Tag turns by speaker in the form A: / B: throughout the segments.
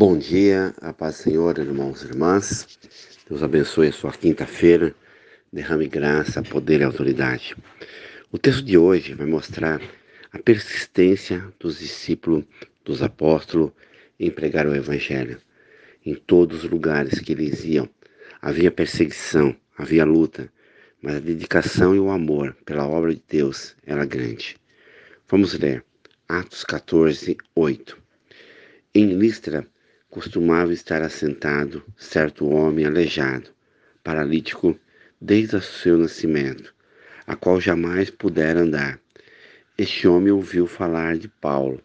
A: Bom dia, a paz do Senhor, irmãos e irmãs. Deus abençoe a sua quinta-feira, derrame graça, poder e autoridade. O texto de hoje vai mostrar a persistência dos discípulos, dos apóstolos, em pregar o Evangelho. Em todos os lugares que eles iam, havia perseguição, havia luta, mas a dedicação e o amor pela obra de Deus era grande. Vamos ler Atos 14, 8. Em Listra, costumava estar assentado certo homem aleijado, paralítico desde o seu nascimento, a qual jamais pudera andar. Este homem ouviu falar de Paulo,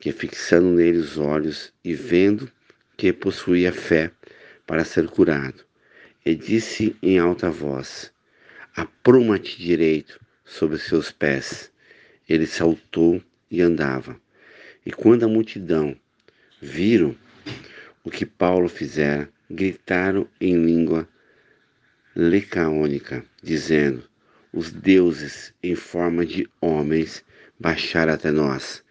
A: que fixando nele os olhos e vendo que possuía fé para ser curado, e disse em alta voz: Apruma-te direito sobre seus pés. Ele saltou e andava. E quando a multidão viram o que Paulo fizera, gritaram em língua lecaônica, dizendo: Os deuses em forma de homens baixaram até nós.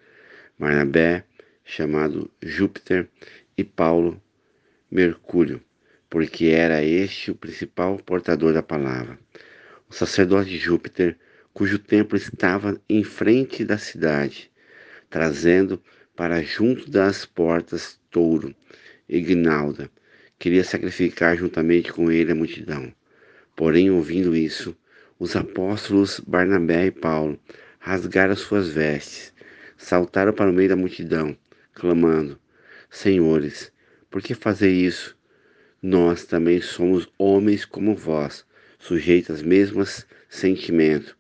A: Barnabé, chamado Júpiter, e Paulo, Mercúrio, porque era este o principal portador da palavra. O sacerdote Júpiter, cujo templo estava em frente da cidade, trazendo para junto das portas touro guinalda. Queria sacrificar juntamente com ele a multidão. Porém, ouvindo isso, os apóstolos Barnabé e Paulo rasgaram suas vestes, saltaram para o meio da multidão, clamando: Senhores, por que fazer isso? Nós também somos homens como vós, sujeitos aos mesmos sentimentos,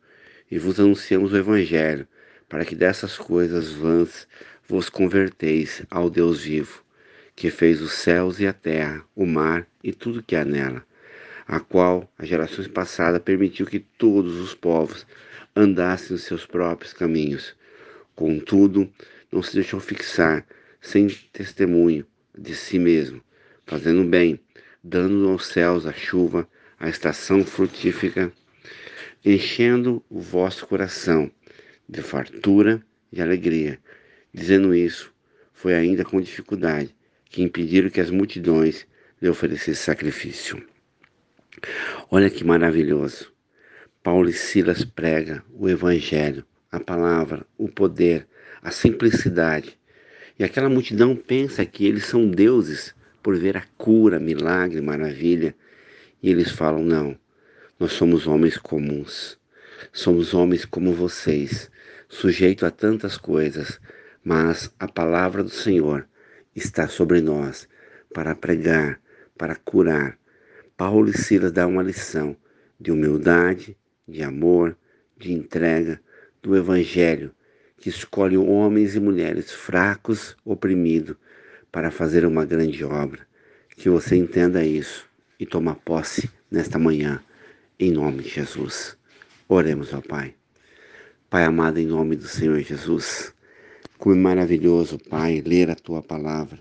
A: e vos anunciamos o Evangelho, para que dessas coisas vãs vos converteis ao Deus vivo que fez os céus e a terra, o mar e tudo que há nela, a qual as gerações passadas permitiu que todos os povos andassem os seus próprios caminhos. Contudo, não se deixou fixar sem testemunho de si mesmo, fazendo bem, dando aos céus a chuva, a estação frutífica, enchendo o vosso coração de fartura e alegria. Dizendo isso, foi ainda com dificuldade, que impediram que as multidões lhe oferecessem sacrifício. Olha que maravilhoso. Paulo e Silas prega o evangelho, a palavra, o poder, a simplicidade. E aquela multidão pensa que eles são deuses por ver a cura, milagre, maravilha. E eles falam: não, nós somos homens comuns. Somos homens como vocês, sujeitos a tantas coisas, mas a palavra do Senhor está sobre nós para pregar, para curar. Paulo e Silas dão uma lição de humildade, de amor, de entrega do Evangelho, que escolhe homens e mulheres fracos, oprimidos, para fazer uma grande obra. Que você entenda isso e toma posse nesta manhã, em nome de Jesus. Oremos ao Pai. Pai amado, em nome do Senhor Jesus. Como é maravilhoso, Pai, ler a tua palavra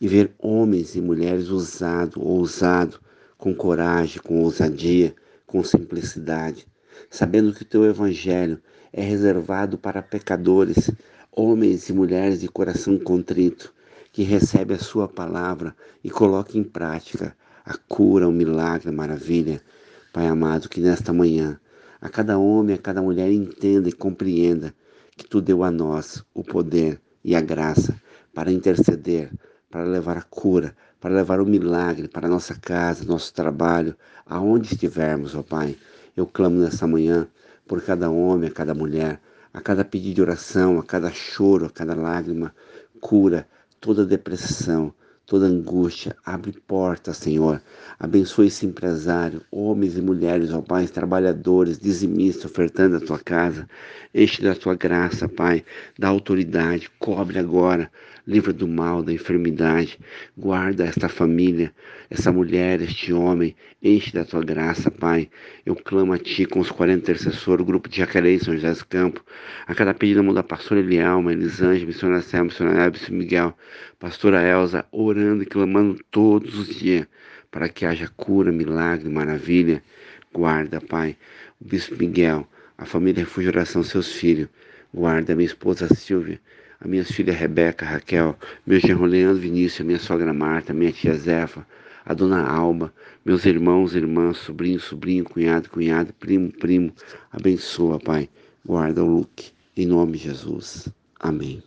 A: e ver homens e mulheres ousados, ousados, com coragem, com ousadia, com simplicidade, sabendo que o teu evangelho é reservado para pecadores, homens e mulheres de coração contrito, que recebe a sua palavra e coloca em prática a cura, o milagre, a maravilha. Pai amado, que nesta manhã a cada homem, a cada mulher entenda e compreenda que tu deu a nós o poder e a graça para interceder, para levar a cura, para levar o milagre para nossa casa, nosso trabalho, aonde estivermos, ó Pai. Eu clamo nessa manhã por cada homem, a cada mulher, a cada pedido de oração, a cada choro, a cada lágrima, cura toda depressão, toda angústia. Abre portas, Senhor. Abençoe esse empresário, homens e mulheres, ó Pai, trabalhadores, dizimistas, ofertando a tua casa. Enche da tua graça, Pai, da autoridade. Cobre agora. Livra do mal, da enfermidade. Guarda esta família, essa mulher, este homem. Enche da tua graça, Pai. Eu clamo a Ti com os 40 intercessores, o grupo de Jacareí, São José dos Campos. A cada pedido da pastora Elialma, Elisângela, missionária Selma, missionária Miguel, pastora Elza, orando e clamando todos os dias para que haja cura, milagre, maravilha. Guarda, Pai, o Bispo Miguel, a família Refúgio Oração, seus filhos. Guarda minha esposa Silvia, a minhas filhas Rebeca, Raquel, meu genro Leandro Vinícius, a minha sogra Marta, minha tia Zefa, a dona Alba, meus irmãos, irmãs, sobrinho, sobrinho, cunhado, cunhado, primo, primo. Abençoa, Pai. Guarda o Luke. Em nome de Jesus. Amém.